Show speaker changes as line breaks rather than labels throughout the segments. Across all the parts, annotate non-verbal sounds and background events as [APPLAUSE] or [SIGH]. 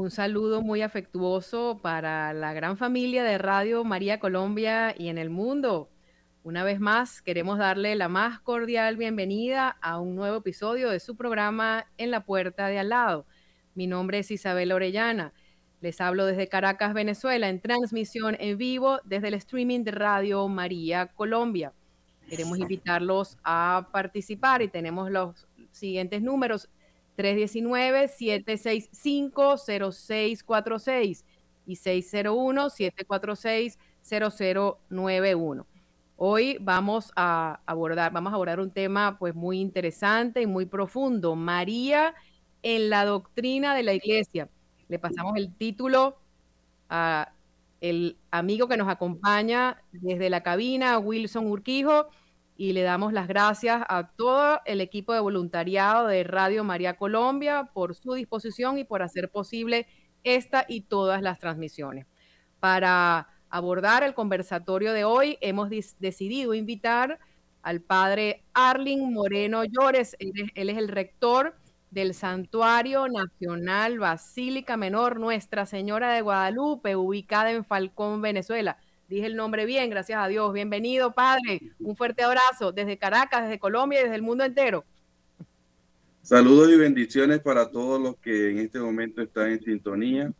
Un saludo muy afectuoso para la gran familia de Radio María Colombia y en el mundo. Una vez más, queremos darle la más cordial bienvenida a un nuevo episodio de su programa En la Puerta de Al lado. Mi nombre es Isabel Orellana. Les hablo desde Caracas, Venezuela, en transmisión en vivo desde el streaming de Radio María Colombia. Queremos invitarlos a participar y tenemos los siguientes números 319-765-0646 y 601-746-0091. Hoy vamos a abordar, vamos a abordar un tema pues muy interesante y muy profundo, María en la doctrina de la iglesia. Le pasamos el título a el amigo que nos acompaña desde la cabina, Wilson Urquijo, y le damos las gracias a todo el equipo de voluntariado de Radio María Colombia por su disposición y por hacer posible esta y todas las transmisiones. Para abordar el conversatorio de hoy, hemos decidido invitar al padre Arling Moreno Llores. Él es, el rector del Santuario Nacional Basílica Menor Nuestra Señora de Guadalupe, ubicada en Falcón, Venezuela dije el nombre bien, gracias a Dios. Bienvenido, Padre. Un fuerte abrazo desde Caracas, desde Colombia y desde el mundo entero.
Saludos y bendiciones para todos los que en este momento están en sintonía.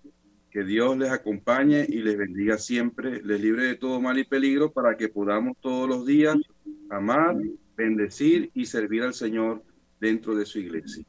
Que Dios les acompañe y les bendiga siempre, les libre de todo mal y peligro para que podamos todos los días amar, bendecir y servir al Señor dentro de su iglesia.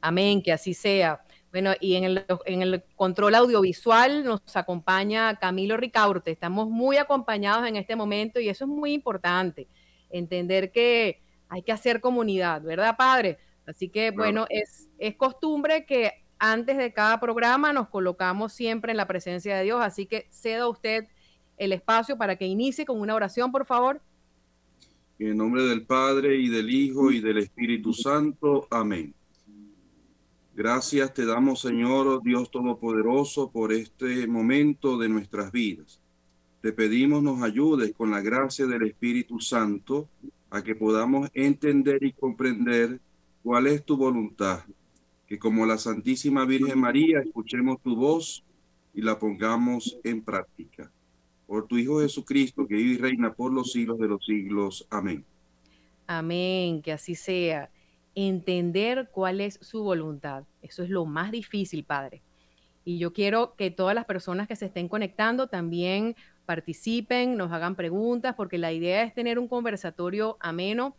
Amén, que así sea. Bueno, y en el, en el, control audiovisual nos acompaña Camilo Ricaurte. Estamos muy acompañados en este momento y eso es muy importante, entender que hay que hacer comunidad, ¿verdad, padre? Así que, bueno, es, es costumbre que antes de cada programa nos colocamos siempre en la presencia de Dios, así que ceda usted el espacio para que inicie con una oración, por favor.
En el nombre del Padre y del Hijo y del Espíritu Santo. Amén. Gracias te damos, Señor Dios Todopoderoso, por este momento de nuestras vidas. Te pedimos nos ayudes con la gracia del Espíritu Santo a que podamos entender y comprender cuál es tu voluntad. Que como la Santísima Virgen María escuchemos tu voz y la pongamos en práctica. Por tu Hijo Jesucristo, que vive y reina por los siglos de los siglos. Amén.
Amén, que así sea entender cuál es su voluntad. Eso es lo más difícil, Padre. Y yo quiero que todas las personas que se estén conectando también participen, nos hagan preguntas, porque la idea es tener un conversatorio ameno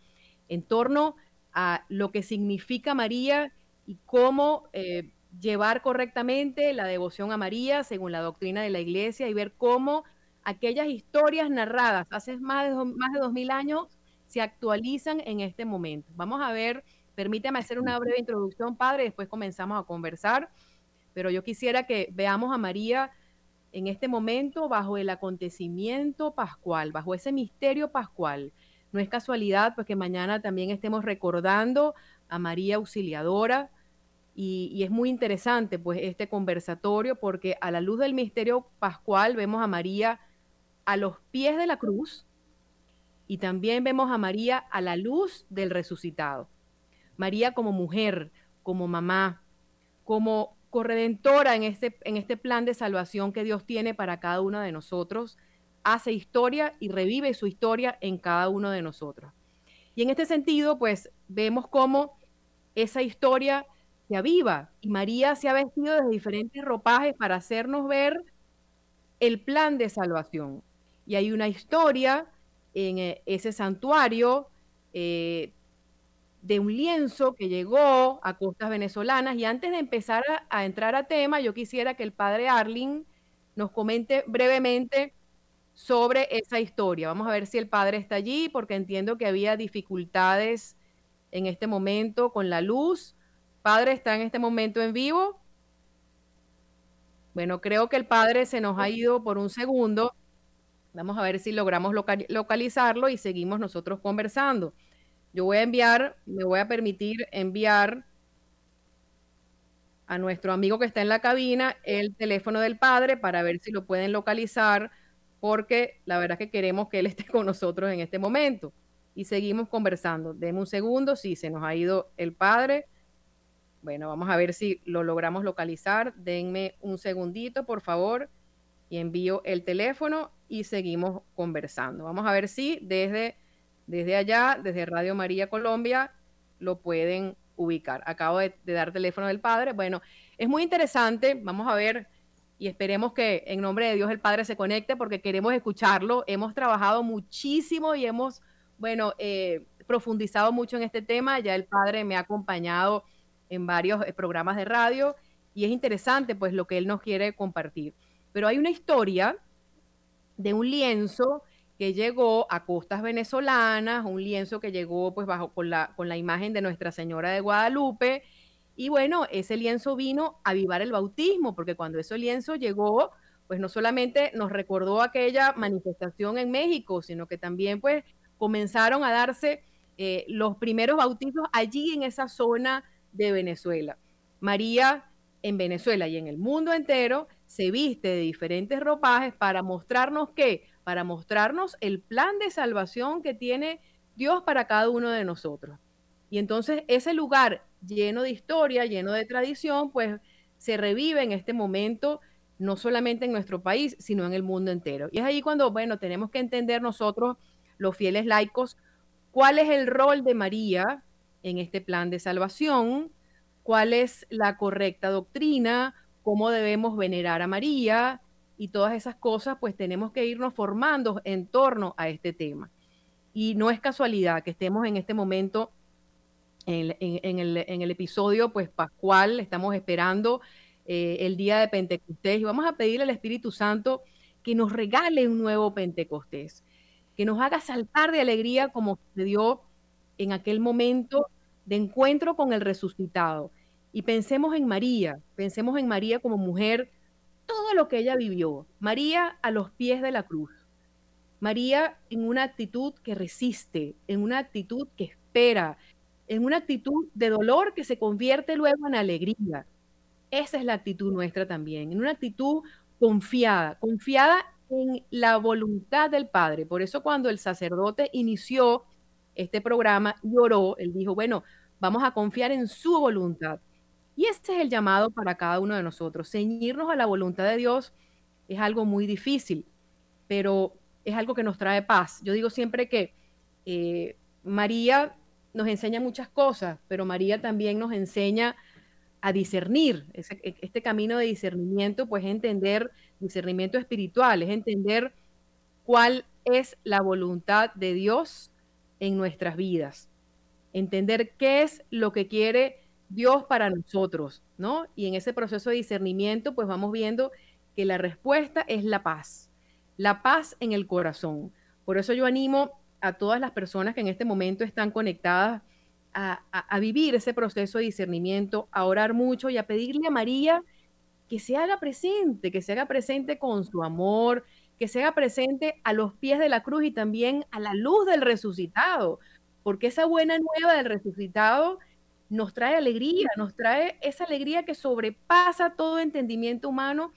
en torno a lo que significa María y cómo eh, llevar correctamente la devoción a María según la doctrina de la iglesia y ver cómo aquellas historias narradas hace más de, más de dos mil años se actualizan en este momento. Vamos a ver Permíteme hacer una breve introducción, padre, después comenzamos a conversar, pero yo quisiera que veamos a María en este momento bajo el acontecimiento pascual, bajo ese misterio pascual. No es casualidad, pues que mañana también estemos recordando a María Auxiliadora, y, y, es muy interesante pues este conversatorio porque a la luz del misterio pascual vemos a María a los pies de la cruz y también vemos a María a la luz del resucitado. María como mujer, como mamá, como corredentora en este, en este plan de salvación que Dios tiene para cada uno de nosotros, hace historia y revive su historia en cada uno de nosotros. Y en este sentido, pues vemos cómo esa historia se aviva y María se ha vestido de diferentes ropajes para hacernos ver el plan de salvación. Y hay una historia en eh, ese santuario eh, de un lienzo que llegó a costas venezolanas. Y antes de empezar a, entrar a tema, yo quisiera que el padre Arling nos comente brevemente sobre esa historia. Vamos a ver si el padre está allí, porque entiendo que había dificultades en este momento con la luz. Padre, ¿está en este momento en vivo? Bueno, creo que el padre se nos ha ido por un segundo. Vamos a ver si logramos localizarlo y seguimos nosotros conversando. Yo voy a enviar, me voy a permitir enviar a nuestro amigo que está en la cabina el teléfono del padre para ver si lo pueden localizar, porque la verdad es que queremos que él esté con nosotros en este momento. Y seguimos conversando. Deme un segundo, si se nos ha ido el padre. Bueno, vamos a ver si lo logramos localizar. Denme un segundito, por favor, y envío el teléfono y seguimos conversando. Vamos a ver si desde, desde allá, desde Radio María Colombia, lo pueden ubicar. Acabo de, dar teléfono del padre. Bueno, es muy interesante. Vamos a ver y esperemos que en nombre de Dios el Padre se conecte porque queremos escucharlo. Hemos trabajado muchísimo y hemos, bueno, eh, profundizado mucho en este tema. Ya el Padre me ha acompañado en varios eh, programas de radio y es interesante pues lo que él nos quiere compartir. Pero hay una historia de un lienzo que llegó a costas venezolanas, un lienzo que llegó pues bajo con la, con la imagen de Nuestra Señora de Guadalupe y bueno, ese lienzo vino a avivar el bautismo, porque cuando ese lienzo llegó, pues no solamente nos recordó aquella manifestación en México, sino que también pues comenzaron a darse eh, los primeros bautizos allí en esa zona de Venezuela. María en Venezuela y en el mundo entero se viste de diferentes ropajes para mostrarnos qué, para mostrarnos el plan de salvación que tiene Dios para cada uno de nosotros. Y entonces ese lugar lleno de historia, lleno de tradición, pues se revive en este momento, no solamente en nuestro país, sino en el mundo entero. Y es ahí cuando, bueno, tenemos que entender nosotros, los fieles laicos, cuál es el rol de María en este plan de salvación, cuál es la correcta doctrina, cómo debemos venerar a María y todas esas cosas, pues tenemos que irnos formando en torno a este tema. Y no es casualidad que estemos en este momento en, el, episodio pues pascual, estamos esperando eh, el día de Pentecostés y vamos a pedirle al Espíritu Santo que nos regale un nuevo Pentecostés, que nos haga saltar de alegría como sucedió en aquel momento de encuentro con el resucitado. Y pensemos en María, pensemos en María como mujer, todo lo que ella vivió. María a los pies de la cruz. María en una actitud que resiste, en una actitud que espera, en una actitud de dolor que se convierte luego en alegría. Esa es la actitud nuestra también, en una actitud confiada, confiada en la voluntad del Padre. Por eso cuando el sacerdote inició este programa y oró, él dijo, bueno, vamos a confiar en su voluntad. Y este es el llamado para cada uno de nosotros. Ceñirnos a la voluntad de Dios es algo muy difícil, pero es algo que nos trae paz. Yo digo siempre que eh, María nos enseña muchas cosas, pero María también nos enseña a discernir. E, este camino de discernimiento, pues entender, discernimiento espiritual, es entender cuál es la voluntad de Dios en nuestras vidas. Entender qué es lo que quiere Dios para nosotros, ¿no? Y en ese proceso de discernimiento, pues vamos viendo que la respuesta es la paz, la paz en el corazón. Por eso yo animo a todas las personas que en este momento están conectadas a, vivir ese proceso de discernimiento, a orar mucho y a pedirle a María que se haga presente, que se haga presente con su amor, que se haga presente a los pies de la cruz y también a la luz del resucitado, porque esa buena nueva del resucitado nos trae alegría, nos trae esa alegría que sobrepasa todo entendimiento humano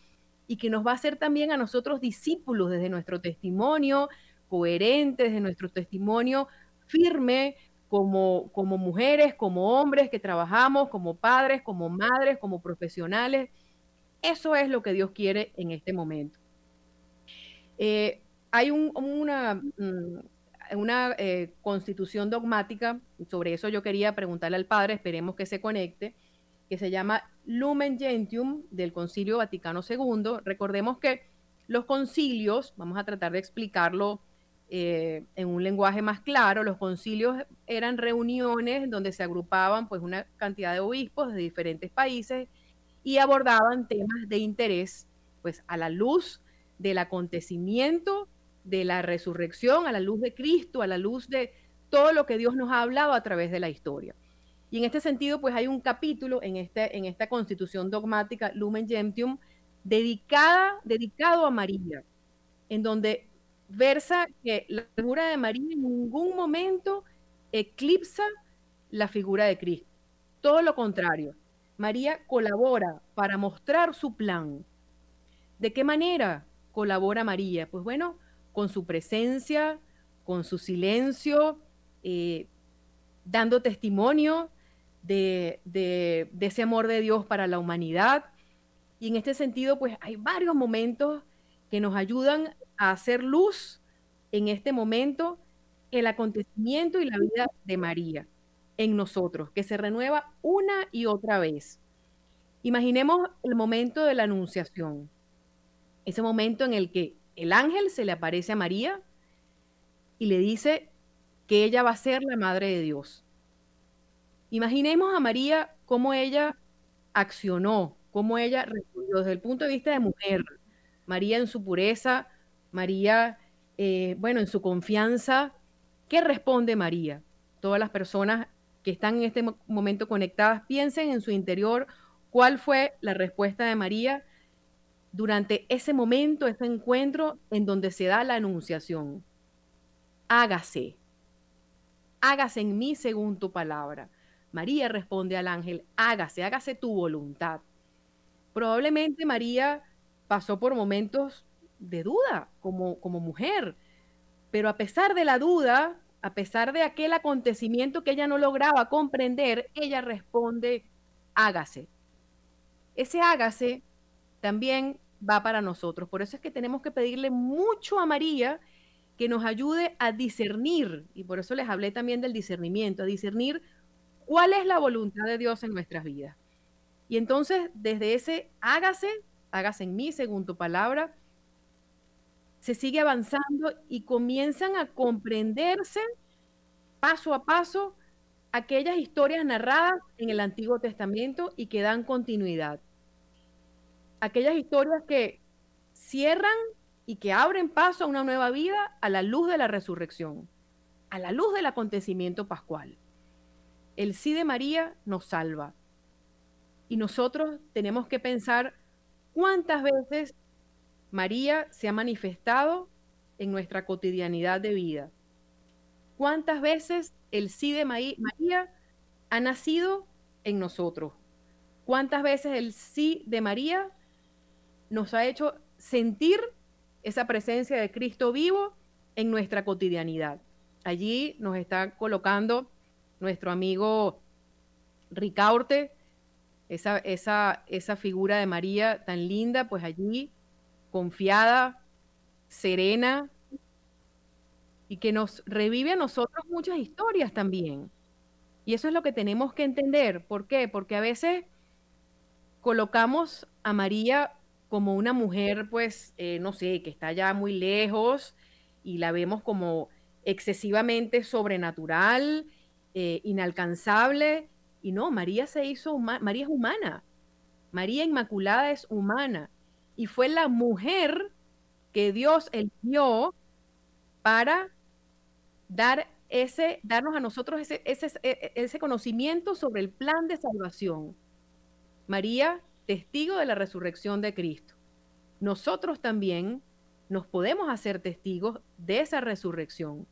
y que nos va a hacer también a nosotros discípulos desde nuestro testimonio, coherentes de nuestro testimonio, firme como, como mujeres, como hombres que trabajamos, como padres, como madres, como profesionales. Eso es lo que Dios quiere en este momento. Eh, hay una, mm, una eh, constitución dogmática, sobre eso yo quería preguntarle al padre, esperemos que se conecte, que se llama Lumen Gentium del Concilio Vaticano II. Recordemos que los concilios, vamos a tratar de explicarlo eh, en un lenguaje más claro, los concilios eran reuniones donde se agrupaban pues una cantidad de obispos de diferentes países y abordaban temas de interés pues a la luz del acontecimiento de la resurrección, a la luz de Cristo, a la luz de todo lo que Dios nos ha hablado a través de la historia. Y en este sentido, pues hay un capítulo en, este, en esta constitución dogmática, Lumen Gentium, dedicada, dedicado a María, en donde versa que la figura de María en ningún momento eclipsa la figura de Cristo. Todo lo contrario, María colabora para mostrar su plan. ¿De qué manera colabora María? Pues bueno, con su presencia, con su silencio, eh, dando testimonio de, de, ese amor de Dios para la humanidad. Y en este sentido, pues hay varios momentos que nos ayudan a hacer luz en este momento el acontecimiento y la vida de María en nosotros, que se renueva una y otra vez. Imaginemos el momento de la anunciación, ese momento en el que el ángel se le aparece a María y le dice que ella va a ser la madre de Dios. Imaginemos a María cómo ella accionó, cómo ella respondió desde el punto de vista de mujer. María en su pureza, María, eh, bueno, en su confianza. ¿Qué responde María? Todas las personas que están en este momento conectadas piensen en su interior cuál fue la respuesta de María durante ese momento, ese encuentro en donde se da la anunciación. Hágase, hágase en mí según tu palabra. María responde al ángel, hágase, hágase tu voluntad. Probablemente María pasó por momentos de duda como, como mujer, pero a pesar de la duda, a pesar de aquel acontecimiento que ella no lograba comprender, ella responde, hágase. Ese hágase también va para nosotros. Por eso es que tenemos que pedirle mucho a María que nos ayude a discernir, y por eso les hablé también del discernimiento, a discernir cuál es la voluntad de Dios en nuestras vidas. Y entonces, desde ese hágase, hágase en mí según tu palabra, se sigue avanzando y comienzan a comprenderse paso a paso aquellas historias narradas en el Antiguo Testamento y que dan continuidad aquellas historias que cierran y que abren paso a una nueva vida a la luz de la resurrección, a la luz del acontecimiento pascual. El sí de María nos salva. Y nosotros tenemos que pensar cuántas veces María se ha manifestado en nuestra cotidianidad de vida. ¿Cuántas veces el sí de María ha nacido en nosotros? ¿Cuántas veces el sí de María nos ha hecho sentir esa presencia de Cristo vivo en nuestra cotidianidad. Allí nos está colocando nuestro amigo Ricaurte, esa, esa, esa figura de María tan linda, pues allí confiada, serena, y que nos revive a nosotros muchas historias también. Y eso es lo que tenemos que entender. ¿Por qué? Porque a veces colocamos a María como una mujer, pues, eh, no sé, que está ya muy lejos y la vemos como excesivamente sobrenatural, eh, inalcanzable. Y no, María se hizo, María es humana. María Inmaculada es humana. Y fue la mujer que Dios eligió para dar ese, darnos a nosotros ese, ese, e, e, ese conocimiento sobre el plan de salvación. María testigo de la resurrección de Cristo. Nosotros también nos podemos hacer testigos de esa resurrección.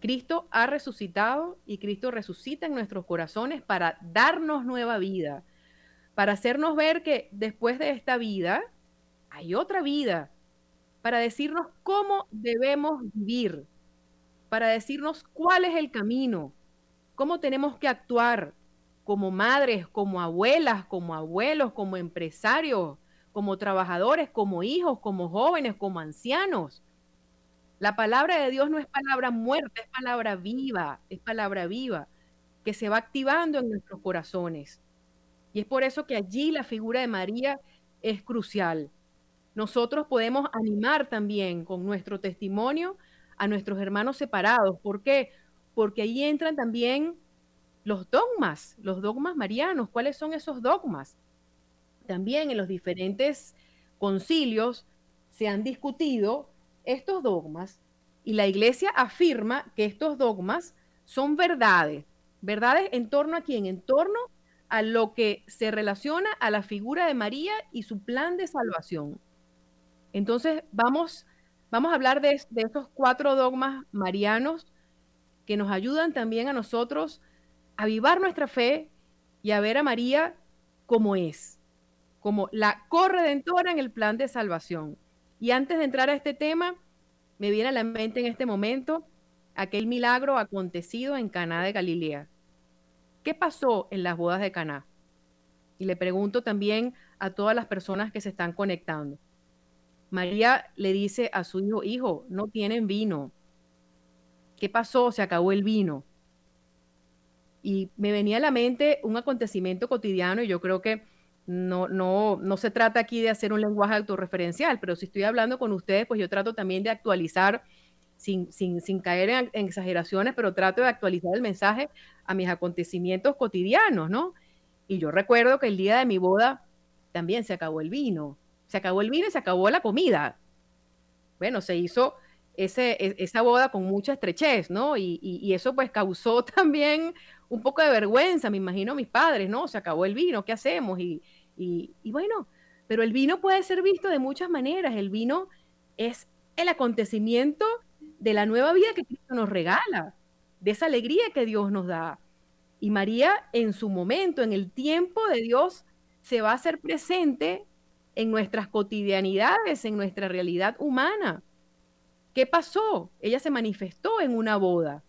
Cristo ha resucitado y Cristo resucita en nuestros corazones para darnos nueva vida, para hacernos ver que después de esta vida hay otra vida, para decirnos cómo debemos vivir, para decirnos cuál es el camino, cómo tenemos que actuar, como madres, como abuelas, como abuelos, como empresarios, como trabajadores, como hijos, como jóvenes, como ancianos. La palabra de Dios no es palabra muerta, es palabra viva, es palabra viva, que se va activando en nuestros corazones. Y es por eso que allí la figura de María es crucial. Nosotros podemos animar también con nuestro testimonio a nuestros hermanos separados. ¿Por qué? Porque ahí entran también los dogmas, los dogmas marianos. ¿Cuáles son esos dogmas? También en los diferentes concilios se han discutido estos dogmas y la iglesia afirma que estos dogmas son verdades. ¿Verdades en torno a quién? En torno a lo que se relaciona a la figura de María y su plan de salvación. Entonces, vamos, vamos a hablar de, de estos cuatro dogmas marianos que nos ayudan también a nosotros avivar nuestra fe y a ver a María como es, como la corredentora en el plan de salvación. Y antes de entrar a este tema, me viene a la mente en este momento aquel milagro acontecido en Caná de Galilea. ¿Qué pasó en las bodas de Caná? Y le pregunto también a todas las personas que se están conectando. María le dice a su hijo, hijo, no tienen vino. ¿Qué pasó? Se acabó el vino. Y me venía a la mente un acontecimiento cotidiano y yo creo que no, no, no se trata aquí de hacer un lenguaje autorreferencial, pero si estoy hablando con ustedes, pues yo trato también de actualizar sin, sin, sin caer en, exageraciones, pero trato de actualizar el mensaje a mis acontecimientos cotidianos, ¿no? Y yo recuerdo que el día de mi boda también se acabó el vino, se acabó el vino y se acabó la comida. Bueno, se hizo ese, e, esa boda con mucha estrechez, ¿no? Y, y, y, eso pues causó [LAUGHS] también un poco de vergüenza, me imagino mis padres, ¿no? Se acabó el vino, ¿qué hacemos? Y, y bueno, pero el vino puede ser visto de muchas maneras. El vino es el acontecimiento de la nueva vida que Cristo nos regala, de esa alegría que Dios nos da. Y María en su momento, en el tiempo de Dios, se va a hacer presente en nuestras cotidianidades, en nuestra realidad humana. ¿Qué pasó? Ella se manifestó en una boda.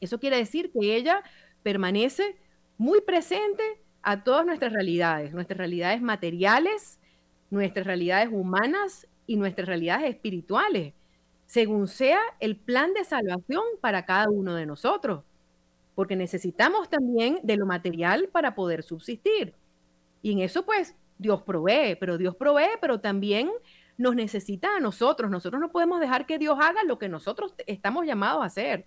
Eso quiere decir que ella permanece muy presente a todas nuestras realidades, nuestras realidades materiales, nuestras realidades humanas y nuestras realidades espirituales, según sea el plan de salvación para cada uno de nosotros, porque necesitamos también de lo material para poder subsistir. Y en eso pues Dios provee, pero Dios provee, pero también nos necesita a nosotros. Nosotros no podemos dejar que Dios haga lo que nosotros estamos llamados a hacer.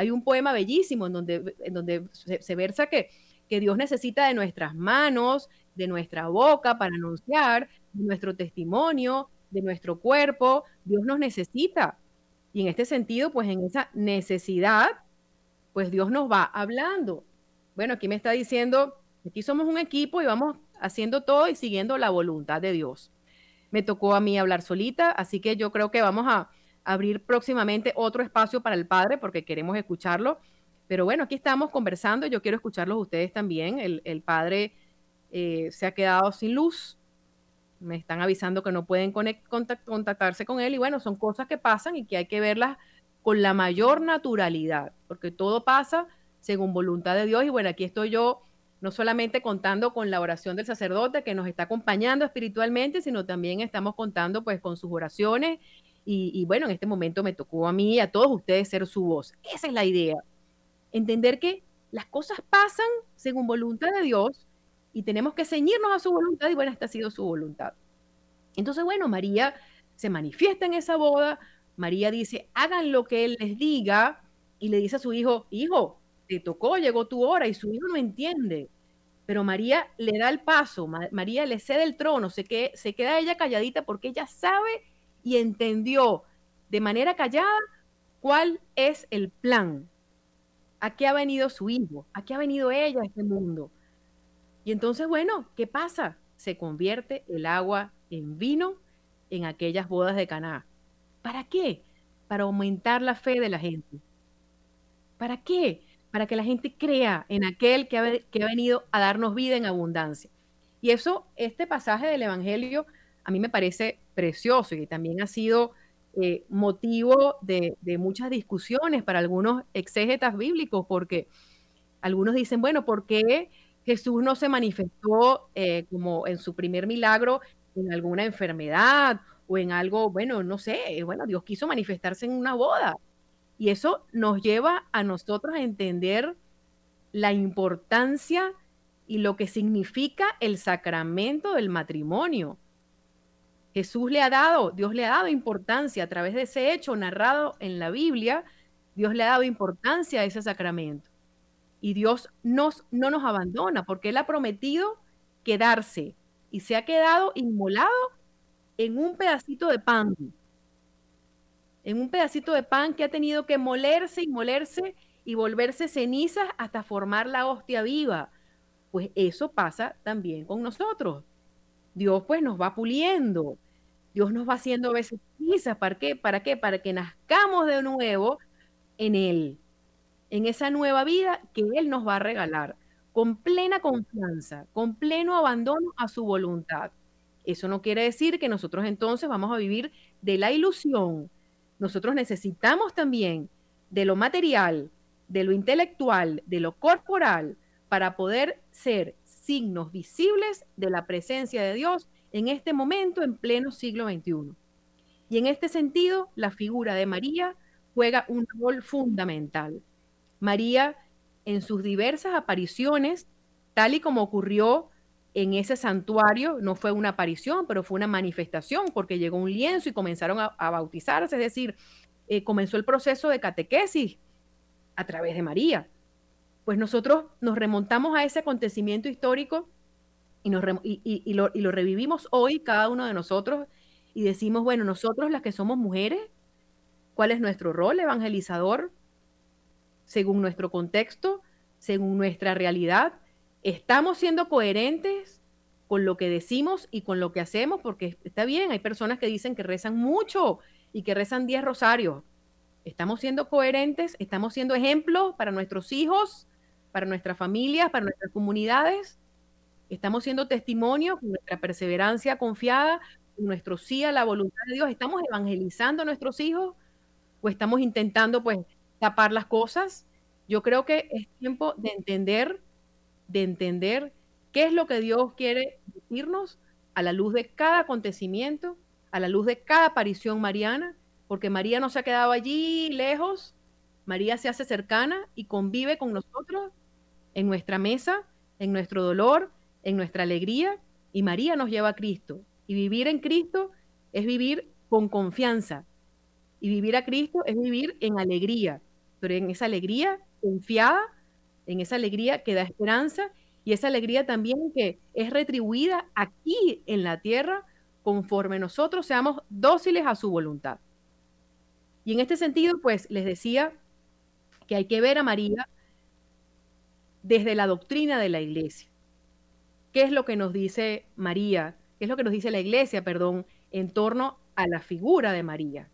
Hay un poema bellísimo en donde, se versa que, que Dios necesita de nuestras manos, de nuestra boca para anunciar, de nuestro testimonio, de nuestro cuerpo. Dios nos necesita. Y en este sentido, pues en esa necesidad, pues Dios nos va hablando. Bueno, aquí me está diciendo, aquí somos un equipo y vamos haciendo todo y siguiendo la voluntad de Dios. Me tocó a mí hablar solita, así que yo creo que vamos a, abrir próximamente otro espacio para el padre porque queremos escucharlo. Pero bueno, aquí estamos conversando, yo quiero escucharlos ustedes también. El, padre eh, se ha quedado sin luz, me están avisando que no pueden conect, contact, contactarse con él y bueno, son cosas que pasan y que hay que verlas con la mayor naturalidad, porque todo pasa según voluntad de Dios y bueno, aquí estoy yo no solamente contando con la oración del sacerdote que nos está acompañando espiritualmente, sino también estamos contando pues con sus oraciones y, bueno, en este momento me tocó a mí y a todos ustedes ser su voz. Esa es la idea. Entender que las cosas pasan según voluntad de Dios y tenemos que ceñirnos a su voluntad y bueno, esta ha sido su voluntad. Entonces, bueno, María se manifiesta en esa boda, María dice, hagan lo que Él les diga y le dice a su hijo, hijo, te tocó, llegó tu hora y su hijo no entiende. Pero María le da el paso, María le cede el trono, se, que, se queda ella calladita porque ella sabe y entendió de manera callada cuál es el plan, a qué ha venido su hijo, a qué ha venido ella a este mundo. Y entonces, bueno, ¿qué pasa? Se convierte el agua en vino en aquellas bodas de Caná. ¿Para qué? Para aumentar la fe de la gente. ¿Para qué? Para que la gente crea en aquel que ha, que ha venido a darnos vida en abundancia. Y eso, este pasaje del Evangelio, a mí me parece precioso y también ha sido eh, motivo de, muchas discusiones para algunos exégetas bíblicos, porque algunos dicen, bueno, ¿por qué Jesús no se manifestó eh, como en su primer milagro en alguna enfermedad o en algo, bueno, no sé, bueno, Dios quiso manifestarse en una boda. Y eso nos lleva a nosotros a entender la importancia y lo que significa el sacramento del matrimonio. Jesús le ha dado, Dios le ha dado importancia a través de ese hecho narrado en la Biblia, Dios le ha dado importancia a ese sacramento. Y Dios nos, no nos abandona porque Él ha prometido quedarse y se ha quedado inmolado en un pedacito de pan. En un pedacito de pan que ha tenido que molerse y molerse y volverse cenizas hasta formar la hostia viva. Pues eso pasa también con nosotros. Dios pues nos va puliendo, Dios nos va haciendo a veces quizás, ¿para qué? ¿Para qué? Para que nazcamos de nuevo en Él, en esa nueva vida que Él nos va a regalar, con plena confianza, con pleno abandono a su voluntad. Eso no quiere decir que nosotros entonces vamos a vivir de la ilusión. Nosotros necesitamos también de lo material, de lo intelectual, de lo corporal, para poder ser signos visibles de la presencia de Dios en este momento en pleno siglo XXI. Y en este sentido, la figura de María juega un rol fundamental. María, en sus diversas apariciones, tal y como ocurrió en ese santuario, no fue una aparición, pero fue una manifestación, porque llegó un lienzo y comenzaron a, bautizarse, es decir, eh, comenzó el proceso de catequesis a través de María. Pues nosotros nos remontamos a ese acontecimiento histórico y, nos y, lo, y lo revivimos hoy, cada uno de nosotros, y decimos, bueno, nosotros las que somos mujeres, ¿cuál es nuestro rol evangelizador? Según nuestro contexto, según nuestra realidad, ¿estamos siendo coherentes con lo que decimos y con lo que hacemos? Porque está bien, hay personas que dicen que rezan mucho y que rezan 10 rosarios. ¿Estamos siendo coherentes? ¿Estamos siendo ejemplos para nuestros hijos, para nuestras familias, para nuestras comunidades? ¿Estamos siendo testimonio con nuestra perseverancia confiada, con nuestro sí a la voluntad de Dios? ¿Estamos evangelizando a nuestros hijos o estamos intentando pues tapar las cosas? Yo creo que es tiempo de entender, de entender qué es lo que Dios quiere decirnos a la luz de cada acontecimiento, a la luz de cada aparición mariana porque María no se ha quedado allí lejos, María se hace cercana y convive con nosotros en nuestra mesa, en nuestro dolor, en nuestra alegría, y María nos lleva a Cristo. Y vivir en Cristo es vivir con confianza. Y vivir a Cristo es vivir en alegría, pero en esa alegría confiada, en esa alegría que da esperanza y esa alegría también que es retribuida aquí en la tierra conforme nosotros seamos dóciles a su voluntad. Y en este sentido, pues les decía que hay que ver a María desde la doctrina de la iglesia. ¿Qué es lo que nos dice María? ¿Qué es lo que nos dice la iglesia, perdón, en torno a la figura de María?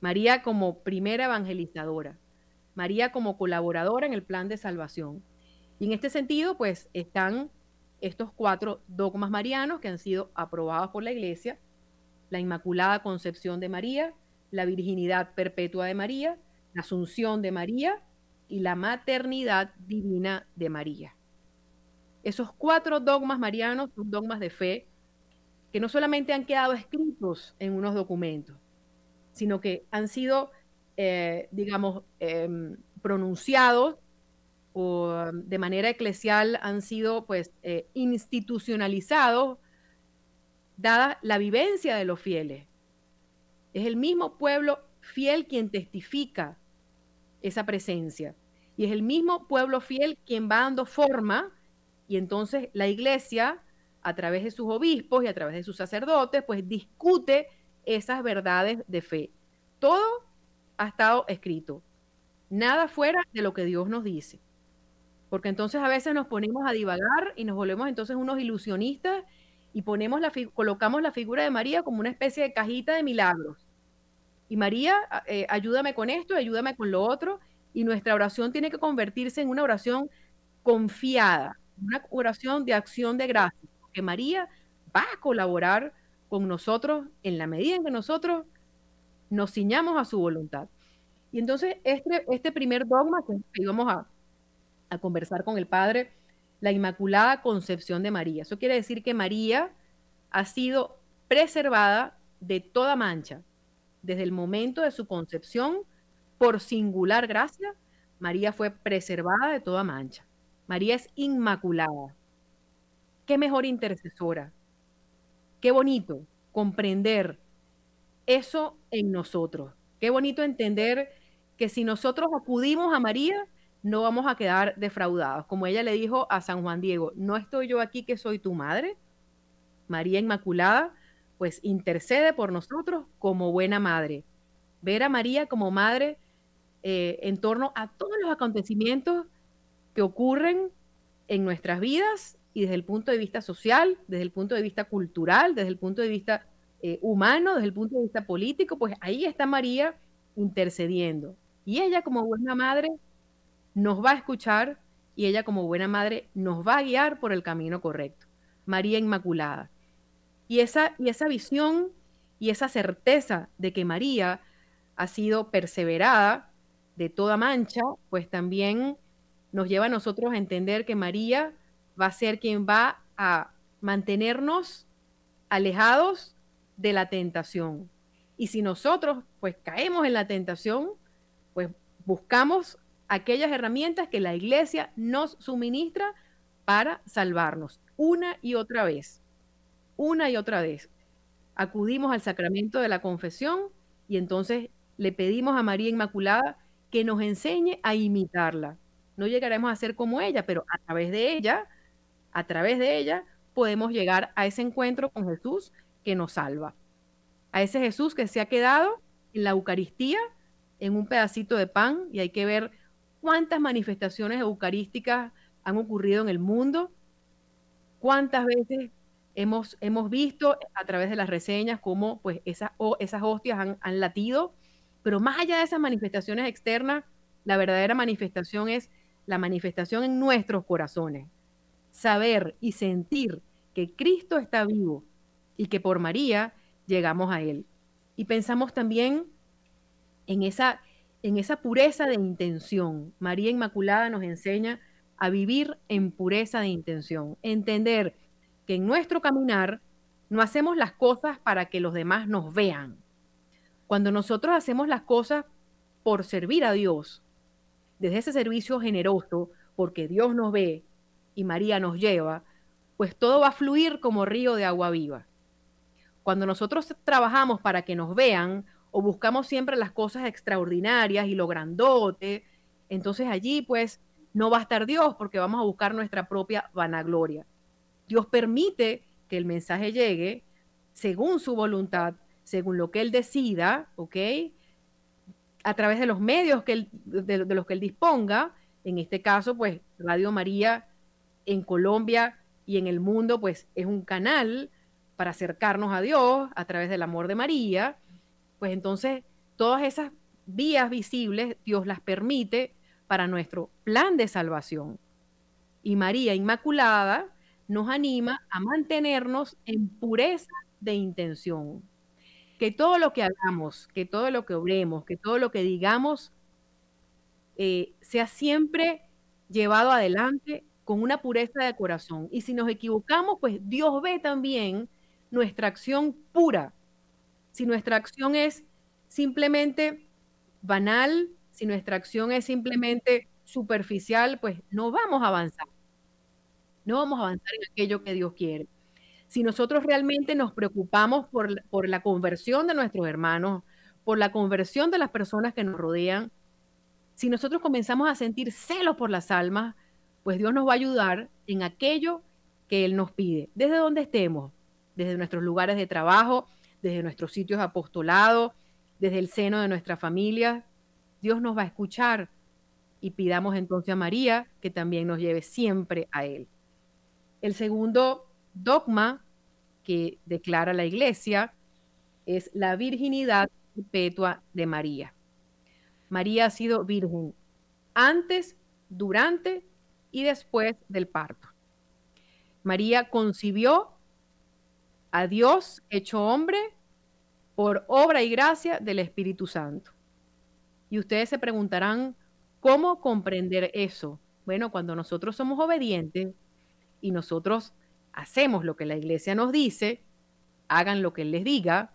María como primera evangelizadora, María como colaboradora en el plan de salvación. Y en este sentido, pues están estos cuatro dogmas marianos que han sido aprobados por la iglesia, la Inmaculada Concepción de María, la virginidad perpetua de María, la asunción de María y la maternidad divina de María. Esos cuatro dogmas marianos son dogmas de fe que no solamente han quedado escritos en unos documentos, sino que han sido, eh, digamos, em, pronunciados o de manera eclesial han sido pues eh, institucionalizados dada la vivencia de los fieles. Es el mismo pueblo fiel quien testifica esa presencia. Y es el mismo pueblo fiel quien va dando forma y entonces la iglesia, a través de sus obispos y a través de sus sacerdotes, pues discute esas verdades de fe. Todo ha estado escrito. Nada fuera de lo que Dios nos dice. Porque entonces a veces nos ponemos a divagar y nos volvemos entonces unos ilusionistas y ponemos la colocamos la figura de María como una especie de cajita de milagros. Y María, eh, ayúdame con esto, ayúdame con lo otro. Y nuestra oración tiene que convertirse en una oración confiada, una oración de acción de gracias, porque María va a colaborar con nosotros en la medida en que nosotros nos ciñamos a su voluntad. Y entonces este, este primer dogma que íbamos a, a conversar con el Padre, la Inmaculada Concepción de María. Eso quiere decir que María ha sido preservada de toda mancha. Desde el momento de su concepción, por singular gracia, María fue preservada de toda mancha. María es inmaculada. Qué mejor intercesora. Qué bonito comprender eso en nosotros. Qué bonito entender que si nosotros acudimos a María, no vamos a quedar defraudados. Como ella le dijo a San Juan Diego, no estoy yo aquí que soy tu madre. María Inmaculada, pues intercede por nosotros como buena madre. Ver a María como madre eh, en torno a todos los acontecimientos que ocurren en nuestras vidas y desde el punto de vista social, desde el punto de vista cultural, desde el punto de vista eh, humano, desde el punto de vista político, pues ahí está María intercediendo. Y ella como buena madre nos va a escuchar y ella como buena madre nos va a guiar por el camino correcto. María Inmaculada. Y esa, y esa visión y esa certeza de que María ha sido perseverada de toda mancha, pues también nos lleva a nosotros a entender que María va a ser quien va a mantenernos alejados de la tentación. Y si nosotros pues caemos en la tentación, pues buscamos aquellas herramientas que la iglesia nos suministra para salvarnos una y otra vez. Una y otra vez. Acudimos al sacramento de la confesión y entonces le pedimos a María Inmaculada que nos enseñe a imitarla. No llegaremos a ser como ella, pero a través de ella, a través de ella, podemos llegar a ese encuentro con Jesús que nos salva. A ese Jesús que se ha quedado en la Eucaristía, en un pedacito de pan, y hay que ver cuántas manifestaciones eucarísticas han ocurrido en el mundo, cuántas veces hemos, hemos visto a través de las reseñas cómo pues, esas, esas hostias han, han latido, pero más allá de esas manifestaciones externas, la verdadera manifestación es la manifestación en nuestros corazones. Saber y sentir que Cristo está vivo y que por María llegamos a Él. Y pensamos también en esa, en esa pureza de intención. María Inmaculada nos enseña a vivir en pureza de intención, entender que en nuestro caminar no hacemos las cosas para que los demás nos vean. Cuando nosotros hacemos las cosas por servir a Dios, desde ese servicio generoso, porque Dios nos ve y María nos lleva, pues todo va a fluir como río de agua viva. Cuando nosotros trabajamos para que nos vean o buscamos siempre las cosas extraordinarias y lo grandote, entonces allí pues no va a estar Dios porque vamos a buscar nuestra propia vanagloria. Dios permite que el mensaje llegue según su voluntad, según lo que Él decida, ¿ok? A través de los medios que de, de los que Él disponga, en este caso pues Radio María en Colombia y en el mundo, pues es un canal para acercarnos a Dios a través del amor de María, pues entonces todas esas vías visibles Dios las permite para nuestro plan de salvación. Y María Inmaculada nos anima a mantenernos en pureza de intención. Que todo lo que hagamos, que todo lo que obremos, que todo lo que digamos eh, sea siempre llevado adelante con una pureza de corazón. Y si nos equivocamos, pues Dios ve también nuestra acción pura. Si nuestra acción es simplemente banal, si nuestra acción es simplemente superficial, pues no vamos a avanzar. No vamos a avanzar en aquello que Dios quiere. Si nosotros realmente nos preocupamos por, por la conversión de nuestros hermanos, por la conversión de las personas que nos rodean, si nosotros comenzamos a sentir celos por las almas, pues Dios nos va a ayudar en aquello que Él nos pide, desde donde estemos, desde nuestros lugares de trabajo, desde nuestros sitios de apostolado, desde el seno de nuestra familia. Dios nos va a escuchar y pidamos entonces a María que también nos lleve siempre a Él. El segundo dogma que declara la Iglesia es la virginidad perpetua de María. María ha sido virgen antes, durante y después del parto. María concibió a Dios hecho hombre por obra y gracia del Espíritu Santo. Y ustedes se preguntarán, ¿cómo comprender eso? Bueno, cuando nosotros somos obedientes y nosotros hacemos lo que la iglesia nos dice, hagan lo que Él les diga,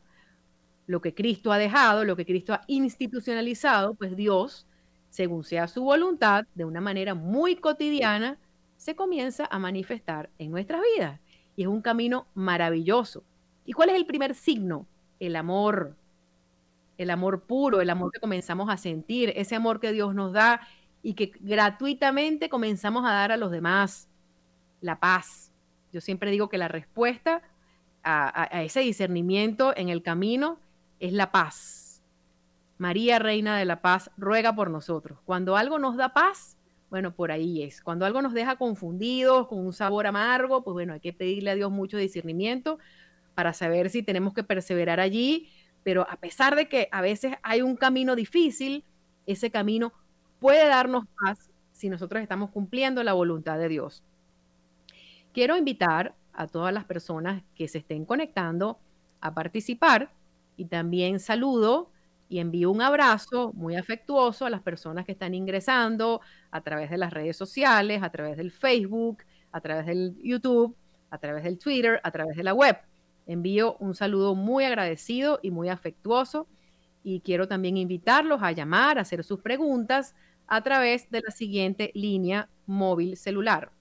lo que Cristo ha dejado, lo que Cristo ha institucionalizado, pues Dios según sea su voluntad, de una manera muy cotidiana, se comienza a manifestar en nuestras vidas. Y es un camino maravilloso. ¿Y cuál es el primer signo? El amor. El amor puro, el amor que comenzamos a sentir, ese amor que Dios nos da y que gratuitamente comenzamos a dar a los demás. La paz. Yo siempre digo que la respuesta a, ese discernimiento en el camino es la paz María, Reina de la Paz, ruega por nosotros. Cuando algo nos da paz, bueno, por ahí es. Cuando algo nos deja confundidos, con un sabor amargo, pues bueno, hay que pedirle a Dios mucho discernimiento para saber si tenemos que perseverar allí. Pero a pesar de que a veces hay un camino difícil, ese camino puede darnos paz si nosotros estamos cumpliendo la voluntad de Dios. Quiero invitar a todas las personas que se estén conectando a participar y también saludo Y envío un abrazo muy afectuoso a las personas que están ingresando a través de las redes sociales, a través del Facebook, a través del YouTube, a través del Twitter, a través de la web. Envío un saludo muy agradecido y muy afectuoso y quiero también invitarlos a llamar, a hacer sus preguntas a través de la siguiente línea móvil celular.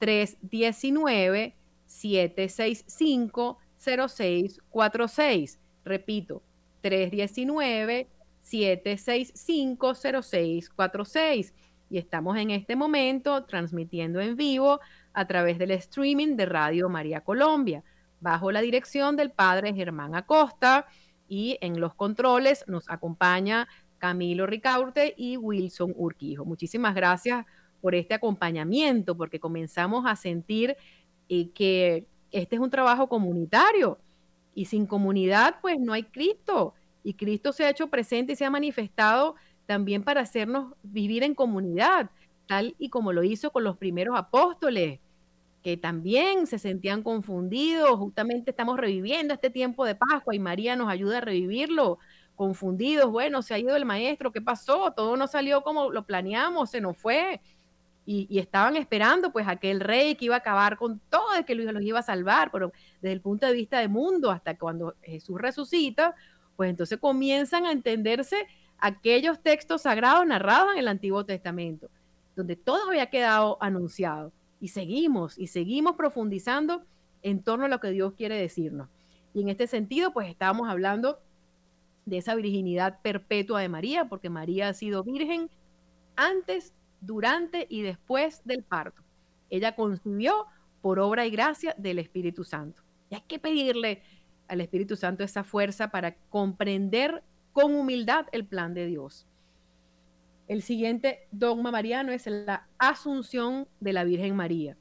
319-765-0646. Repito, 319-765-0646. Y estamos en este momento transmitiendo en vivo a través del streaming de Radio María Colombia, bajo la dirección del padre Germán Acosta. Y en los controles nos acompaña Camilo Ricaurte y Wilson Urquijo. Muchísimas gracias por este acompañamiento, porque comenzamos a sentir eh, que este es un trabajo comunitario y sin comunidad pues no hay Cristo y Cristo se ha hecho presente y se ha manifestado también para hacernos vivir en comunidad, tal y como lo hizo con los primeros apóstoles, que también se sentían confundidos, justamente estamos reviviendo este tiempo de Pascua y María nos ayuda a revivirlo, confundidos, bueno, se ha ido el maestro, ¿qué pasó? Todo no salió como lo planeamos, se nos fue. Y, estaban esperando pues aquel rey que iba a acabar con todo, que los iba a salvar, pero desde el punto de vista del mundo, hasta cuando Jesús resucita, pues entonces comienzan a entenderse aquellos textos sagrados narrados en el Antiguo Testamento, donde todo había quedado anunciado. Y seguimos, y seguimos profundizando en torno a lo que Dios quiere decirnos. Y en este sentido, pues estábamos hablando de esa virginidad perpetua de María, porque María ha sido virgen antes, durante y después del parto. Ella concibió por obra y gracia del Espíritu Santo. Y hay que pedirle al Espíritu Santo esa fuerza para comprender con humildad el plan de Dios. El siguiente dogma mariano es la asunción de la Virgen María.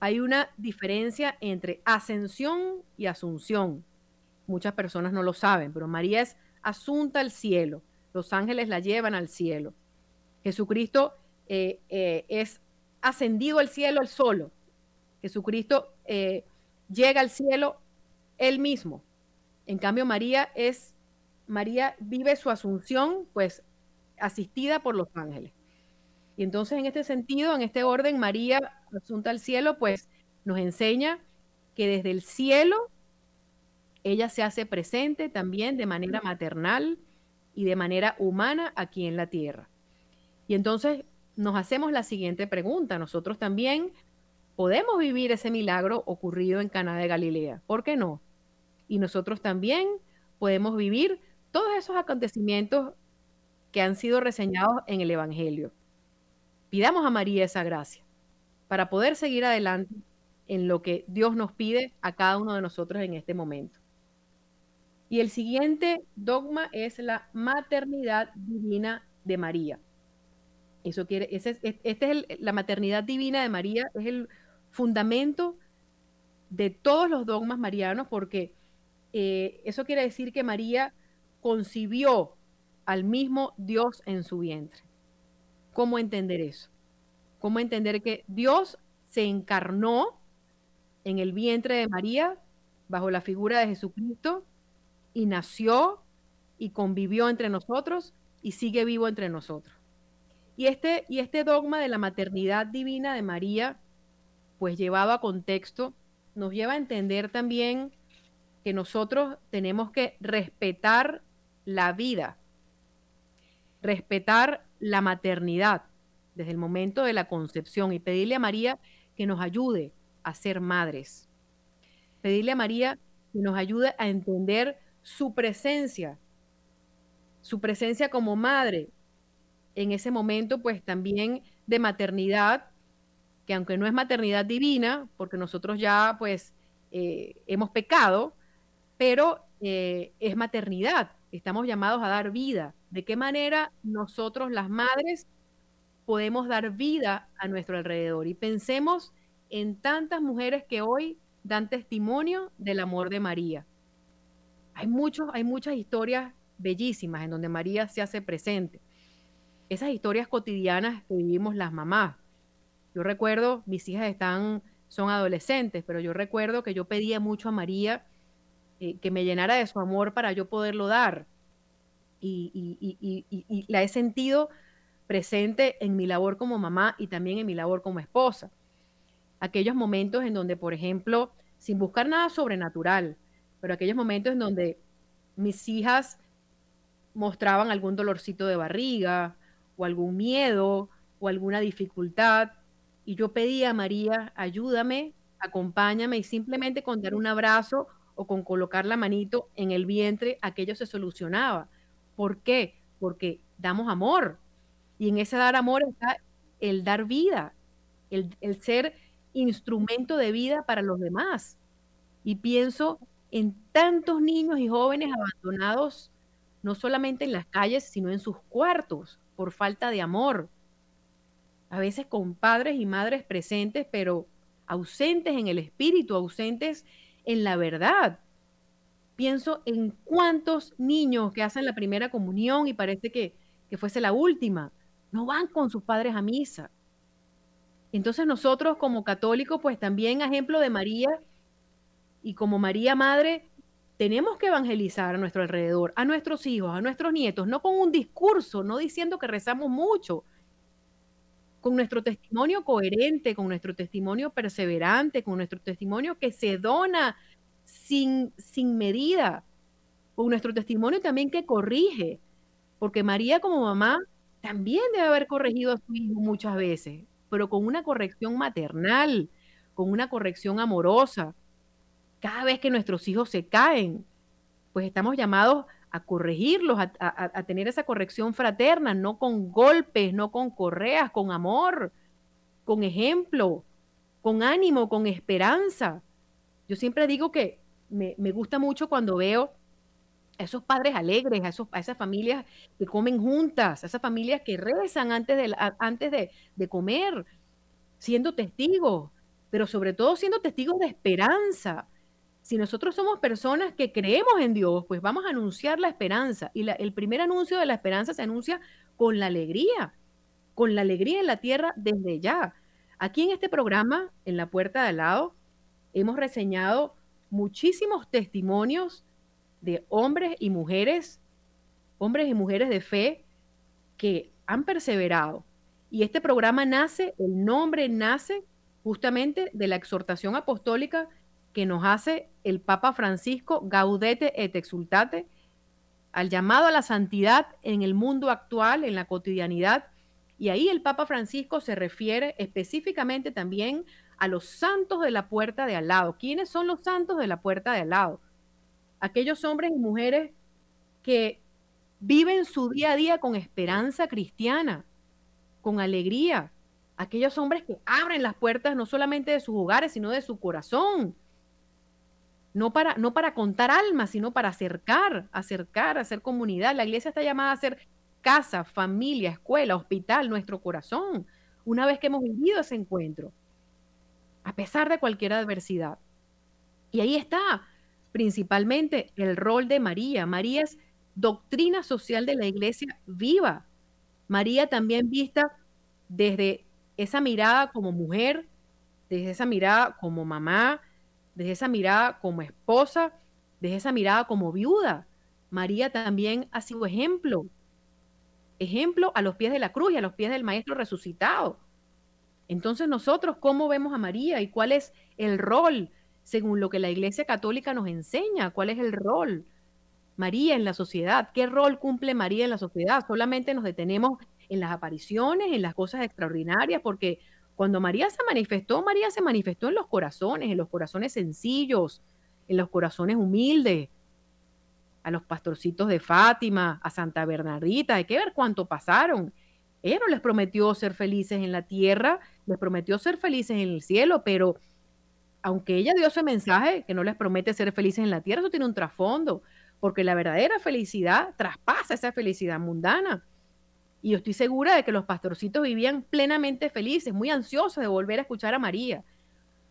Hay una diferencia entre ascensión y asunción. Muchas personas no lo saben, pero María es asunta al cielo. Los ángeles la llevan al cielo. Jesucristo eh, eh, es ascendido al cielo él solo. Jesucristo eh, llega al cielo él mismo. En cambio, María es, María vive su asunción, pues, asistida por los ángeles. Y entonces, en este sentido, en este orden, María, asunta al cielo, pues, nos enseña que desde el cielo ella se hace presente también de manera maternal y de manera humana aquí en la tierra. Y entonces nos hacemos la siguiente pregunta. Nosotros también podemos vivir ese milagro ocurrido en Cana de Galilea. ¿Por qué no? Y nosotros también podemos vivir todos esos acontecimientos que han sido reseñados en el Evangelio. Pidamos a María esa gracia para poder seguir adelante en lo que Dios nos pide a cada uno de nosotros en este momento. Y el siguiente dogma es la maternidad divina de María. Eso quiere, ese es, este es la maternidad divina de María, es el fundamento de todos los dogmas marianos, porque eh, eso quiere decir que María concibió al mismo Dios en su vientre. ¿Cómo entender eso? ¿Cómo entender que Dios se encarnó en el vientre de María bajo la figura de Jesucristo y nació y convivió entre nosotros y sigue vivo entre nosotros. Y este, y este dogma de la maternidad divina de María, pues llevado a contexto, nos lleva a entender también que nosotros tenemos que respetar la vida, respetar la maternidad desde el momento de la concepción y pedirle a María que nos ayude a ser madres. Pedirle a María que nos ayude a entender su presencia, su presencia como madre en ese momento, pues también de maternidad, que aunque no es maternidad divina, porque nosotros ya pues eh, hemos pecado, pero eh, es maternidad, estamos llamados a dar vida. ¿De qué manera nosotros las madres podemos dar vida a nuestro alrededor? Y pensemos en tantas mujeres que hoy dan testimonio del amor de María hay, muchos, hay muchas historias bellísimas en donde María se hace presente. Esas historias cotidianas que vivimos las mamás. Yo recuerdo, mis hijas están, son adolescentes, pero yo recuerdo que yo pedía mucho a María eh, que me llenara de su amor para yo poderlo dar. y, la he sentido presente en mi labor como mamá y también en mi labor como esposa. Aquellos momentos en donde, por ejemplo, sin buscar nada sobrenatural, pero aquellos momentos en donde mis hijas mostraban algún dolorcito de barriga o algún miedo o alguna dificultad y yo pedía a María, ayúdame, acompáñame y simplemente con dar un abrazo o con colocar la manito en el vientre, aquello se solucionaba. ¿Por qué? Porque damos amor. Y en ese dar amor está el dar vida, el, el ser instrumento de vida para los demás. Y pienso en tantos niños y jóvenes abandonados, no solamente en las calles, sino en sus cuartos, por falta de amor. A veces con padres y madres presentes, pero ausentes en el espíritu, ausentes en la verdad. Pienso en cuántos niños que hacen la primera comunión y parece que, que fuese la última, no van con sus padres a misa. Entonces nosotros como católicos, pues también ejemplo de María y como María Madre, tenemos que evangelizar a nuestro alrededor, a nuestros hijos, a nuestros nietos, no con un discurso, no diciendo que rezamos mucho, con nuestro testimonio coherente, con nuestro testimonio perseverante, con nuestro testimonio que se dona sin, sin medida, con nuestro testimonio también que corrige, porque María como mamá también debe haber corregido a su hijo muchas veces, pero con una corrección maternal, con una corrección amorosa. Cada vez que nuestros hijos se caen, pues estamos llamados a corregirlos, a, tener esa corrección fraterna, no con golpes, no con correas, con amor, con ejemplo, con ánimo, con esperanza. Yo siempre digo que me, gusta mucho cuando veo a esos padres alegres, a, esas familias que comen juntas, a esas familias que rezan antes, de comer, siendo testigos, pero sobre todo siendo testigos de esperanza, si nosotros somos personas que creemos en Dios, pues vamos a anunciar la esperanza. Y el primer anuncio de la esperanza se anuncia con la alegría, con la alegría en la tierra desde ya. Aquí en este programa, en la puerta de al lado, hemos reseñado muchísimos testimonios de hombres y mujeres, hombres y mujeres de fe que han perseverado. Y este programa nace, el nombre nace justamente de la exhortación apostólica que nos hace el Papa Francisco, Gaudete et Exultate, al llamado a la santidad en el mundo actual, en la cotidianidad. Y ahí el Papa Francisco se refiere específicamente también a los santos de la puerta de al lado. ¿Quiénes son los santos de la puerta de al lado? Aquellos hombres y mujeres que viven su día a día con esperanza cristiana, con alegría. Aquellos hombres que abren las puertas no solamente de sus hogares, sino de su corazón no para, no para contar almas, sino para acercar, acercar, hacer comunidad. La iglesia está llamada a ser casa, familia, escuela, hospital, nuestro corazón, una vez que hemos vivido ese encuentro, a pesar de cualquier adversidad. Y ahí está principalmente el rol de María. María es doctrina social de la iglesia viva. María también vista desde esa mirada como mujer, desde esa mirada como mamá, desde esa mirada como esposa, desde esa mirada como viuda. María también ha sido ejemplo, ejemplo a los pies de la cruz y a los pies del Maestro resucitado. Entonces nosotros, ¿cómo vemos a María y cuál es el rol según lo que la Iglesia Católica nos enseña? ¿Cuál es el rol? María en la sociedad, ¿qué rol cumple María en la sociedad? Solamente nos detenemos en las apariciones, en las cosas extraordinarias, porque cuando María se manifestó, María se manifestó en los corazones, en los corazones sencillos, en los corazones humildes, a los pastorcitos de Fátima, a Santa Bernardita, hay que ver cuánto pasaron. Ella no les prometió ser felices en la tierra, les prometió ser felices en el cielo, pero aunque ella dio ese mensaje que no les promete ser felices en la tierra, eso tiene un trasfondo, porque la verdadera felicidad traspasa esa felicidad mundana. Y yo estoy segura de que los pastorcitos vivían plenamente felices, muy ansiosos de volver a escuchar a María.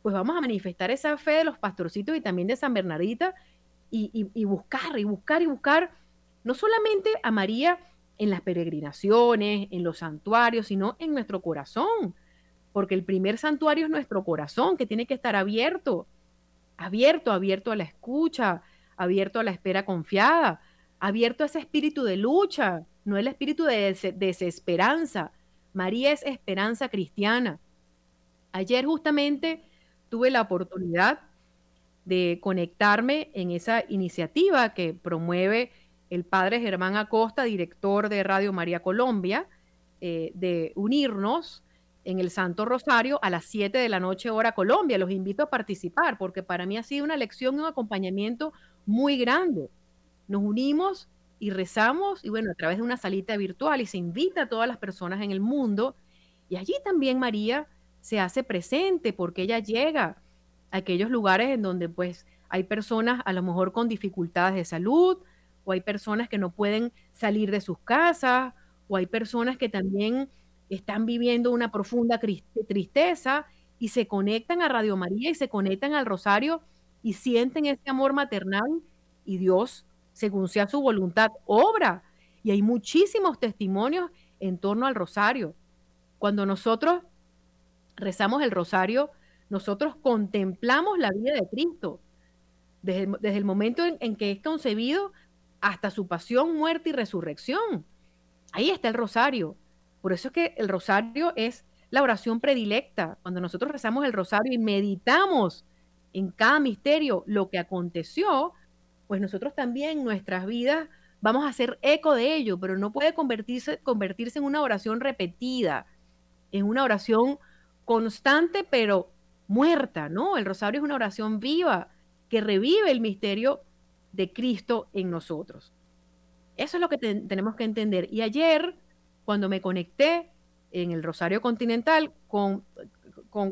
Pues vamos a manifestar esa fe de los pastorcitos y también de San Bernardita y, buscar y buscar y buscar no solamente a María en las peregrinaciones, en los santuarios, sino en nuestro corazón. Porque el primer santuario es nuestro corazón, que tiene que estar abierto, abierto, abierto a la escucha, abierto a la espera confiada, abierto a ese espíritu de lucha, no el espíritu de desesperanza. María es esperanza cristiana. Ayer justamente tuve la oportunidad de conectarme en esa iniciativa que promueve el padre Germán Acosta, director de Radio María Colombia, eh, de unirnos en el Santo Rosario a las 7 de la noche hora Colombia. Los invito a participar porque para mí ha sido una lección y un acompañamiento muy grande. Nos unimos y rezamos y bueno, a través de una salita virtual y se invita a todas las personas en el mundo y allí también María se hace presente porque ella llega a aquellos lugares en donde pues hay personas a lo mejor con dificultades de salud o hay personas que no pueden salir de sus casas o hay personas que también están viviendo una profunda tristeza y se conectan a Radio María y se conectan al Rosario y sienten ese amor maternal y Dios, según sea su voluntad, obra. Y hay muchísimos testimonios en torno al Rosario. Cuando nosotros rezamos el Rosario, nosotros contemplamos la vida de Cristo. Desde, el momento en que es concebido hasta su pasión, muerte y resurrección. Ahí está el Rosario. Por eso es que el rosario es la oración predilecta. Cuando nosotros rezamos el rosario y meditamos en cada misterio lo que aconteció, pues nosotros también nuestras vidas vamos a hacer eco de ello, pero no puede convertirse, convertirse en una oración repetida, en una oración constante pero muerta, ¿no? El rosario es una oración viva que revive el misterio de Cristo en nosotros. Eso es lo que tenemos que entender. Y ayer cuando me conecté en el Rosario Continental, con,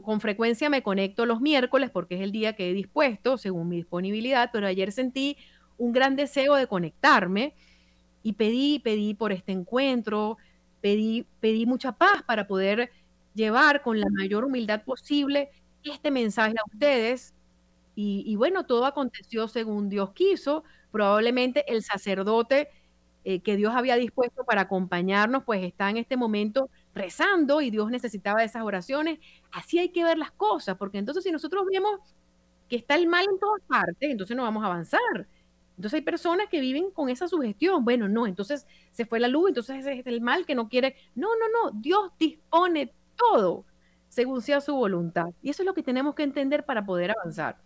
con, frecuencia me conecto los miércoles porque es el día que he dispuesto según mi disponibilidad, pero ayer sentí un gran deseo de conectarme y pedí, pedí por este encuentro, pedí, pedí mucha paz para poder llevar con la mayor humildad posible este mensaje a ustedes. Y, bueno, todo aconteció según Dios quiso. Probablemente el sacerdote eh, que Dios había dispuesto para acompañarnos, pues está en este momento rezando y Dios necesitaba esas oraciones. Así hay que ver las cosas, porque entonces si nosotros vemos que está el mal en todas partes, entonces no vamos a avanzar. Entonces hay personas que viven con esa sugestión. Bueno, no, entonces se fue la luz, entonces es el mal que no quiere. No, no, no, Dios dispone todo según sea su voluntad. Y eso es lo que tenemos que entender para poder avanzar.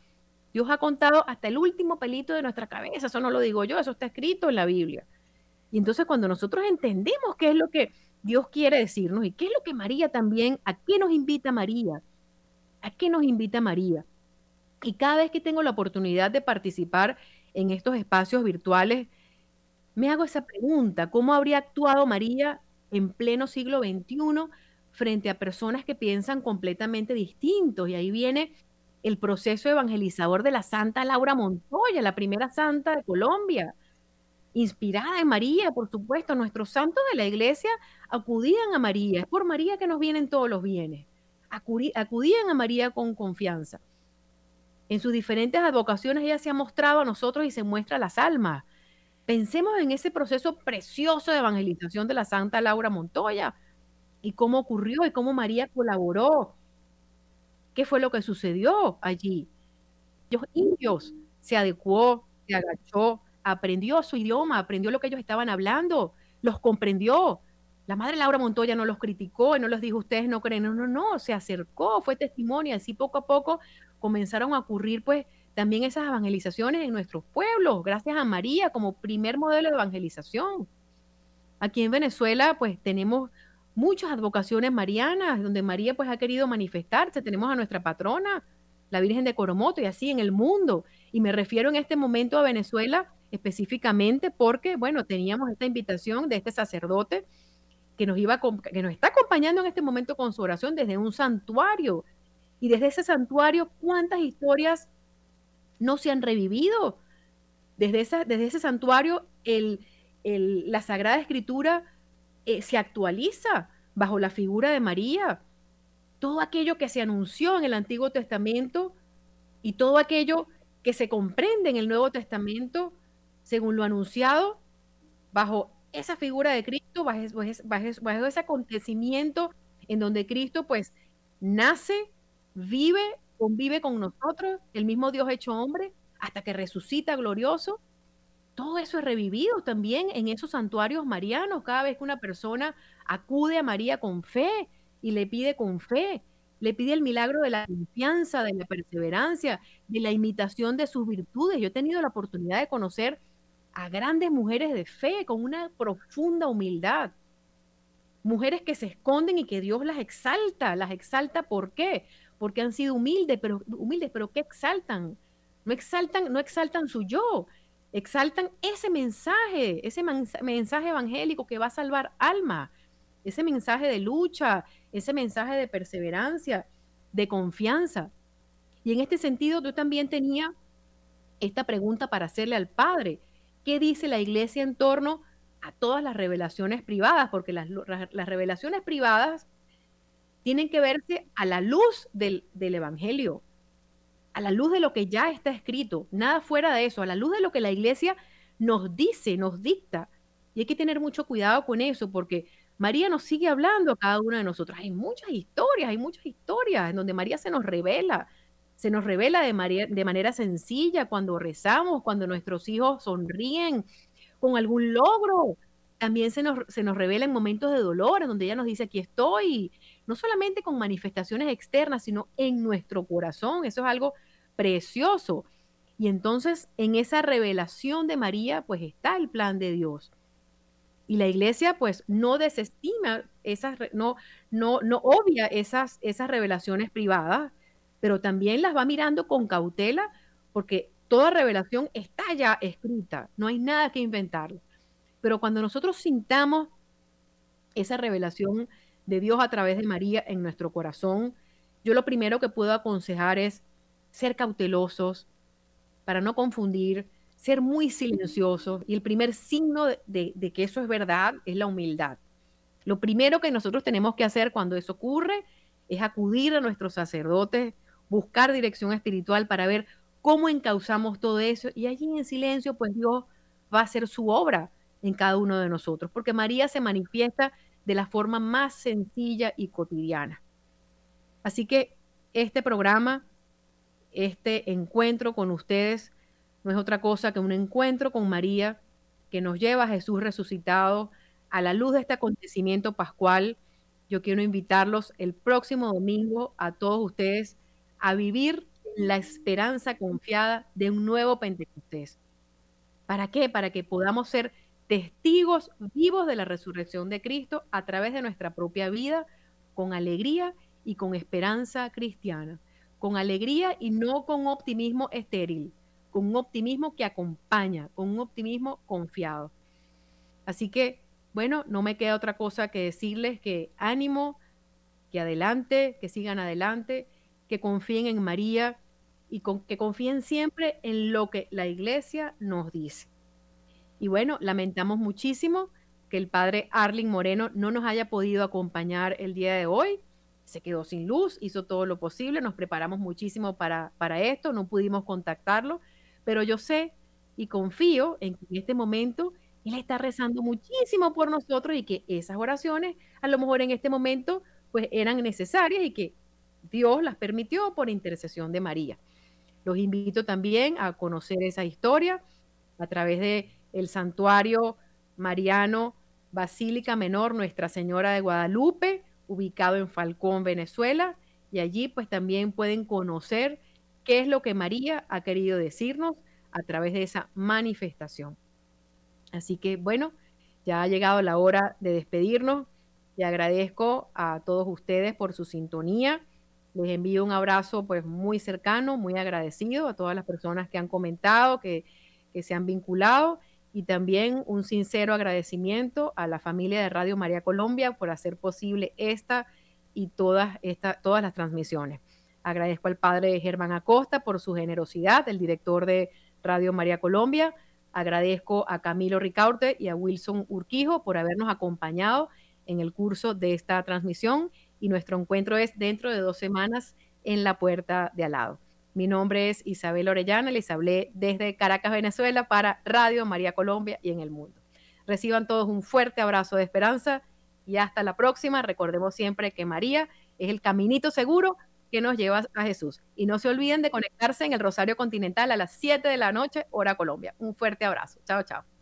Dios ha contado hasta el último pelito de nuestra cabeza, eso no lo digo yo, eso está escrito en la Biblia. Y entonces cuando nosotros entendemos qué es lo que Dios quiere decirnos y qué es lo que María también, a qué nos invita María, a qué nos invita María. Y cada vez que tengo la oportunidad de participar en estos espacios virtuales, me hago esa pregunta, ¿cómo habría actuado María en pleno siglo XXI frente a personas que piensan completamente distintos? Y ahí viene el proceso evangelizador de la Santa Laura Montoya, la primera santa de Colombia, inspirada en María, por supuesto. Nuestros santos de la iglesia acudían a María. Es por María que nos vienen todos los bienes. acudían a María con confianza. En sus diferentes advocaciones ella se ha mostrado a nosotros y se muestra a las almas. Pensemos en ese proceso precioso de evangelización de la Santa Laura Montoya y cómo ocurrió y cómo María colaboró. ¿Qué fue lo que sucedió allí? Los indios se adecuó, se agachó, aprendió su idioma, aprendió lo que ellos estaban hablando, los comprendió. La madre Laura Montoya no los criticó y no les dijo, ustedes no creen, no, no, no, se acercó, fue testimonio, así poco a poco comenzaron a ocurrir pues también esas evangelizaciones en nuestros pueblos, gracias a María como primer modelo de evangelización. Aquí en Venezuela pues tenemos muchas advocaciones marianas donde María pues ha querido manifestarse, tenemos a nuestra patrona, la Virgen de Coromoto y así en el mundo. Y me refiero en este momento a Venezuela específicamente porque, bueno, teníamos esta invitación de este sacerdote que nos, iba que nos está acompañando en este momento con su oración desde un santuario. Y desde ese santuario, ¿cuántas historias no se han revivido? Desde, esa, desde ese santuario, el, la Sagrada Escritura eh, se actualiza bajo la figura de María. Todo aquello que se anunció en el Antiguo Testamento y todo aquello que se comprende en el Nuevo Testamento según lo anunciado, bajo esa figura de Cristo, bajo, ese acontecimiento en donde Cristo pues nace, vive, convive con nosotros, el mismo Dios hecho hombre, hasta que resucita glorioso. todo eso es revivido también en esos santuarios marianos. Cada vez que una persona acude a María con fe y le pide con fe, le pide el milagro de la confianza, de la perseverancia, de la imitación de sus virtudes. Yo he tenido la oportunidad de conocer a grandes mujeres de fe con una profunda humildad. Mujeres que se esconden y que Dios las exalta. ¿Las exalta por qué? Porque han sido humildes, pero humildes, pero ¿qué exaltan? No exaltan, no exaltan su yo, exaltan ese mensaje, ese mensaje evangélico que va a salvar alma, ese mensaje de lucha, ese mensaje de perseverancia, de confianza. Y en este sentido, yo también tenía esta pregunta para hacerle al Padre. ¿Qué dice la iglesia en torno a todas las revelaciones privadas? Porque las, revelaciones privadas tienen que verse a la luz del, del Evangelio, a la luz de lo que ya está escrito, nada fuera de eso, a la luz de lo que la iglesia nos dice, nos dicta. Y hay que tener mucho cuidado con eso, porque María nos sigue hablando a cada uno de nosotros. Hay muchas historias, hay muchas historias en donde María se nos revela, se nos revela de, de manera sencilla cuando rezamos, cuando nuestros hijos sonríen con algún logro. También se nos, se nos revela en momentos de dolor, en donde ella nos dice, aquí estoy, no solamente con manifestaciones externas, sino en nuestro corazón. Eso es algo precioso. Y entonces en esa revelación de María, pues está el plan de Dios. Y la iglesia, pues, no desestima esas, no, no, no obvia esas, esas revelaciones privadas, pero también las va mirando con cautela, porque toda revelación está ya escrita, no hay nada que inventar. Pero cuando nosotros sintamos esa revelación de Dios a través de María en nuestro corazón, yo lo primero que puedo aconsejar es ser cautelosos para no confundir, ser muy silenciosos. Y el primer signo de, que eso es verdad es la humildad. Lo primero que nosotros tenemos que hacer cuando eso ocurre es acudir a nuestros sacerdotes, buscar dirección espiritual para ver cómo encauzamos todo eso. Y allí en silencio, pues Dios va a hacer su obra en cada uno de nosotros, porque María se manifiesta de la forma más sencilla y cotidiana. Así que este programa, este encuentro con ustedes, no es otra cosa que un encuentro con María que nos lleva a Jesús resucitado a la luz de este acontecimiento pascual. Yo quiero invitarlos el próximo domingo a todos ustedes a vivir la esperanza confiada de un nuevo Pentecostés. ¿Para qué? Para que podamos ser testigos vivos de la resurrección de Cristo a través de nuestra propia vida, con alegría y con esperanza cristiana, con alegría y no con optimismo estéril, con un optimismo que acompaña, con un optimismo confiado. Así que, bueno, no me queda otra cosa que decirles que ánimo, que adelante, que sigan adelante, que confíen en María y que confíen siempre en lo que la iglesia nos dice. Y bueno, lamentamos muchísimo que el padre Arling Moreno no nos haya podido acompañar el día de hoy. Se quedó sin luz, hizo todo lo posible, nos preparamos muchísimo para, para esto, no pudimos contactarlo, pero yo sé y confío en que en este momento él está rezando muchísimo por nosotros y que esas oraciones a lo mejor en este momento pues eran necesarias y que Dios las permitió por intercesión de María. Los invito también a conocer esa historia a través de el santuario mariano Basílica Menor Nuestra Señora de Guadalupe, ubicado en Falcón, Venezuela, y allí pues también pueden conocer qué es lo que María ha querido decirnos a través de esa manifestación. Así que bueno, ya ha llegado la hora de despedirnos. Le agradezco a todos ustedes por su sintonía. Les envío un abrazo pues muy cercano, muy agradecido a todas las personas que han comentado, que, que se han vinculado y también un sincero agradecimiento a la familia de Radio María Colombia por hacer posible esta y todas, esta, todas las transmisiones. Agradezco al padre Germán Acosta por su generosidad, el director de Radio María Colombia. Agradezco a Camilo Ricaurte y a Wilson Urquijo por habernos acompañado en el curso de esta transmisión y nuestro encuentro es dentro de dos semanas en la puerta de al lado. Mi nombre es Isabel Orellana, les hablé desde Caracas, Venezuela, para Radio María Colombia y en el mundo. Reciban todos un fuerte abrazo de esperanza y hasta la próxima. Recordemos siempre que María es el caminito seguro que nos lleva a Jesús. Y no se olviden de conectarse en el Rosario Continental a las 7 de la noche, hora Colombia. Un fuerte abrazo. Chao, chao.